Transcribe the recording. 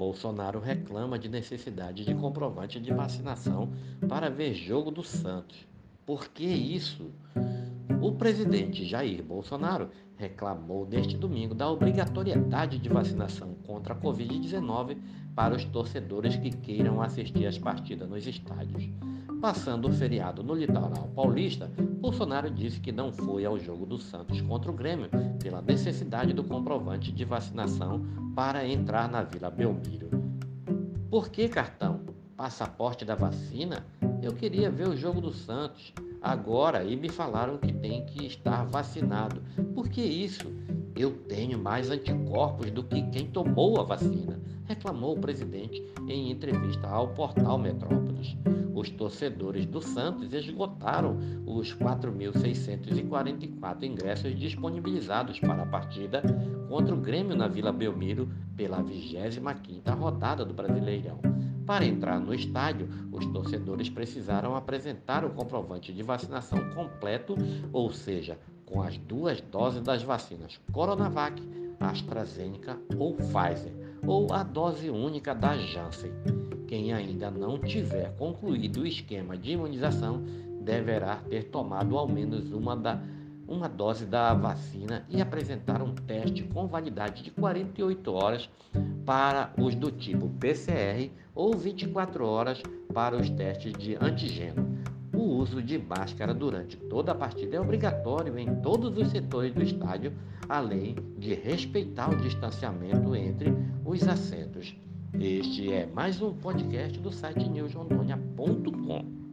Bolsonaro reclama de necessidade de comprovante de vacinação para ver jogo do Santos. Por que isso? O presidente Jair Bolsonaro reclamou neste domingo da obrigatoriedade de vacinação contra a Covid-19 para os torcedores que queiram assistir às partidas nos estádios. Passando o feriado no litoral paulista, Bolsonaro disse que não foi ao jogo do Santos contra o Grêmio pela necessidade do comprovante de vacinação para entrar na Vila Belmiro. Por que cartão? Passaporte da vacina? Eu queria ver o jogo do Santos agora e me falaram que tem que estar vacinado. Por que isso? Eu tenho mais anticorpos do que quem tomou a vacina, reclamou o presidente em entrevista ao portal Metrópolis. Os torcedores do Santos esgotaram os 4.644 ingressos disponibilizados para a partida contra o Grêmio na Vila Belmiro pela 25ª rodada do Brasileirão. Para entrar no estádio, os torcedores precisaram apresentar o comprovante de vacinação completo, ou seja, com as duas doses das vacinas Coronavac, AstraZeneca ou Pfizer, ou a dose única da Janssen. Quem ainda não tiver concluído o esquema de imunização deverá ter tomado ao menos uma, da, uma dose da vacina e apresentar um teste com validade de 48 horas para os do tipo PCR ou 24 horas para os testes de antígeno. O uso de máscara durante toda a partida é obrigatório em todos os setores do estádio, além de respeitar o distanciamento entre os assentos. Este é mais um podcast do site newsrondônia.com.